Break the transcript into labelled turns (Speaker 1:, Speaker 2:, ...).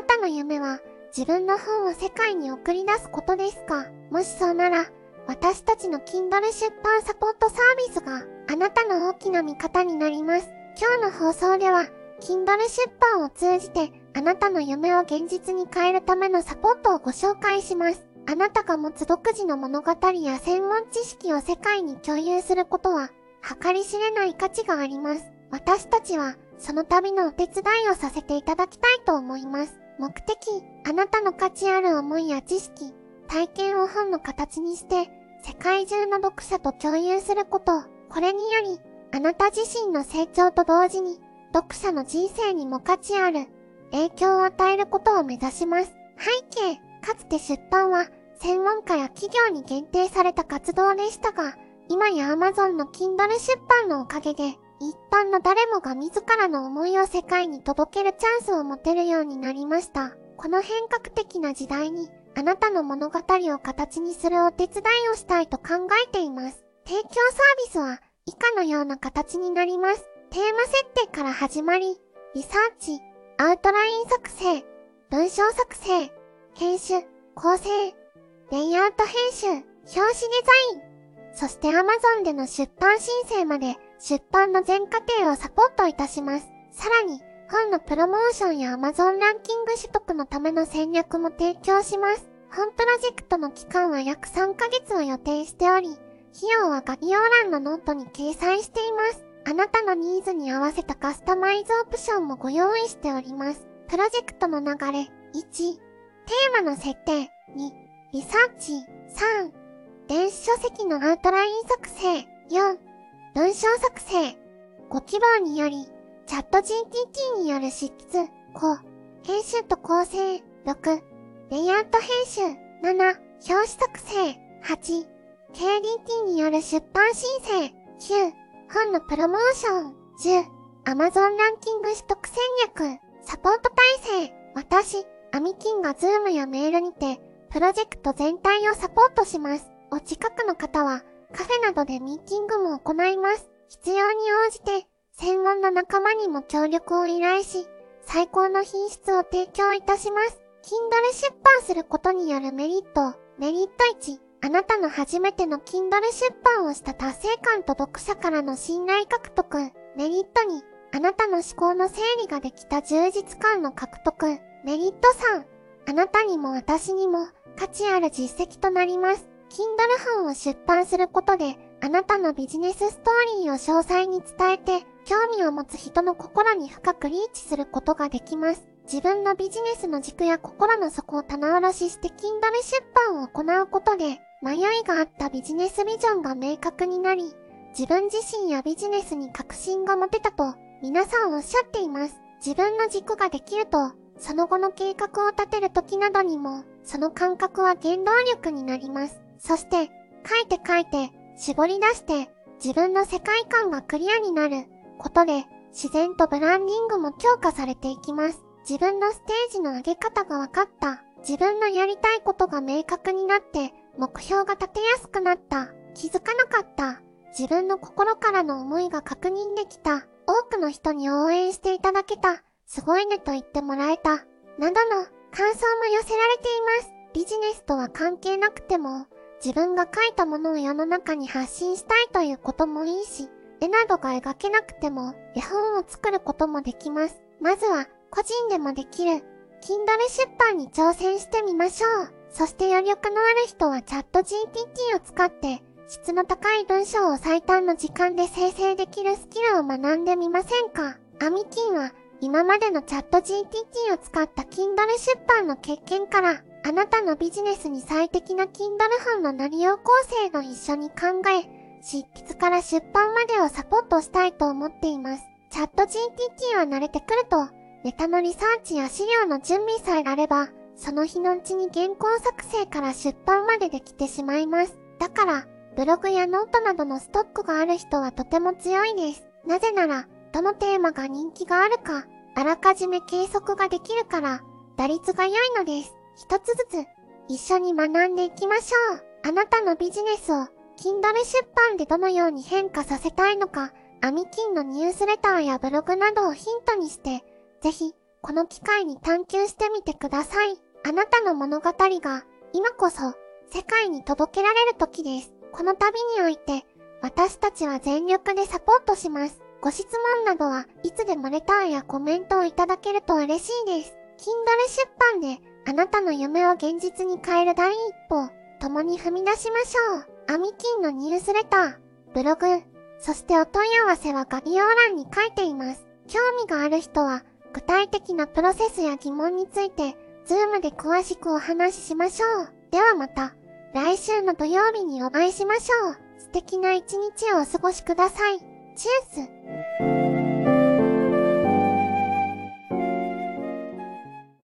Speaker 1: なたの夢は自分の本を世界に送り出すことですか？もしそうなら、私たちの Kindle 出版サポートサービスがあなたの大きな味方になります。今日の放送では、Kindle 出版を通じてあなたの夢を現実に変えるためのサポートをご紹介します。あなたが持つ独自の物語や専門知識を世界に共有することは、計り知れない価値があります。私たちは、その旅のお手伝いをさせていただきたいと思います。目的、あなたの価値ある思いや知識、体験を本の形にして、世界中の読者と共有すること。これにより、あなた自身の成長と同時に、読者の人生にも価値ある影響を与えることを目指します。背景、かつて出版は専門家や企業に限定された活動でしたが、今や Amazon の Kindle 出版のおかげで、一般の誰もが自らの思いを世界に届けるチャンスを持てるようになりました。この変革的な時代に、あなたの物語を形にするお手伝いをしたいと考えています。提供サービスは以下のような形になります。テーマ設定から始まり、リサーチ、アウトライン作成、文章作成、編集、構成、レイアウト編集、表紙デザイン、そして Amazon での出版申請まで出版の全過程をサポートいたします。さらに、本のプロモーションや Amazon ランキング取得のための戦略も提供します。本プロジェクトの期間は約3ヶ月を予定しており、費用は概要欄のノートに掲載しています。あなたのニーズに合わせたカスタマイズオプションもご用意しております。プロジェクトの流れ、1、テーマの設定、2、リサーチ、3、電子書籍のアウトライン作成、4、文章作成、ご希望により、チャット GTT による執筆、5、編集と構成、6、レイアウト編集、7、表紙作成、8、KDT による出版申請、9、本のプロモーション。10、Amazon ランキング取得戦略。サポート体制。私、アミキンが Zoom やメールにて、プロジェクト全体をサポートします。お近くの方は、カフェなどでミーティングも行います。必要に応じて、専門の仲間にも協力を依頼し、最高の品質を提供いたします。Kindle 出版することによるメリット。メリット1、あなたの初めての Kindle 出版をした達成感と読者からの信頼獲得、メリットに、あなたの思考の整理ができた充実感の獲得、メリット3、あなたにも私にも価値ある実績となります。Kindle 本を出版することで、あなたのビジネスストーリーを詳細に伝えて、興味を持つ人の心に深くリーチすることができます。自分のビジネスの軸や心の底を棚卸しして Kindle 出版を行うことで、迷いがあったビジネスビジョンが明確になり、自分自身やビジネスに確信が持てたと皆さんおっしゃっています。自分の軸ができると、その後の計画を立てる時などにも、その感覚は原動力になります。そして、書いて書いて、絞り出して、自分の世界観がクリアになることで、自然とブランディングも強化されていきます。自分のステージの上げ方が分かった。自分のやりたいことが明確になって、目標が立てやすくなった。気づかなかった。自分の心からの思いが確認できた。多くの人に応援していただけた。すごいねと言ってもらえた。などの感想も寄せられています。ビジネスとは関係なくても、自分が書いたものを世の中に発信したいということもいいし、絵などが描けなくても絵本を作ることもできます。まずは個人でもできる Kindle 出版に挑戦してみましょう。そして余力のある人はチャット GPT を使って質の高い文章を最短の時間で生成できるスキルを学んでみませんか？アミキンは今までのチャット GPT を使った Kindle 出版の経験からあなたのビジネスに最適な Kindle 本の内容構成を一緒に考え執筆から出版までをサポートしたいと思っています。チャット GPT は慣れてくるとネタのリサーチや資料の準備さえあればその日のうちに原稿作成から出版までできてしまいます。だから、ブログやノートなどのストックがある人はとても強いです。なぜなら、どのテーマが人気があるか、あらかじめ計測ができるから、打率が良いのです。一つずつ、一緒に学んでいきましょう。あなたのビジネスを、Kindle 出版でどのように変化させたいのか、アミキンのニュースレターやブログなどをヒントにして、ぜひ、この機会に探求してみてください。あなたの物語が、今こそ、世界に届けられる時です。この旅において、私たちは全力でサポートします。ご質問などはいつでもレターやコメントをいただけると嬉しいです。Kindle 出版であなたの夢を現実に変える第一歩共に踏み出しましょう。アミキンのニュースレター、ブログ、そしてお問い合わせは概要欄に書いています。興味がある人は具体的なプロセスや疑問について、ズームで詳しくお話ししましょう。ではまた、来週の土曜日にお会いしましょう。素敵な一日をお過ごしください。チュース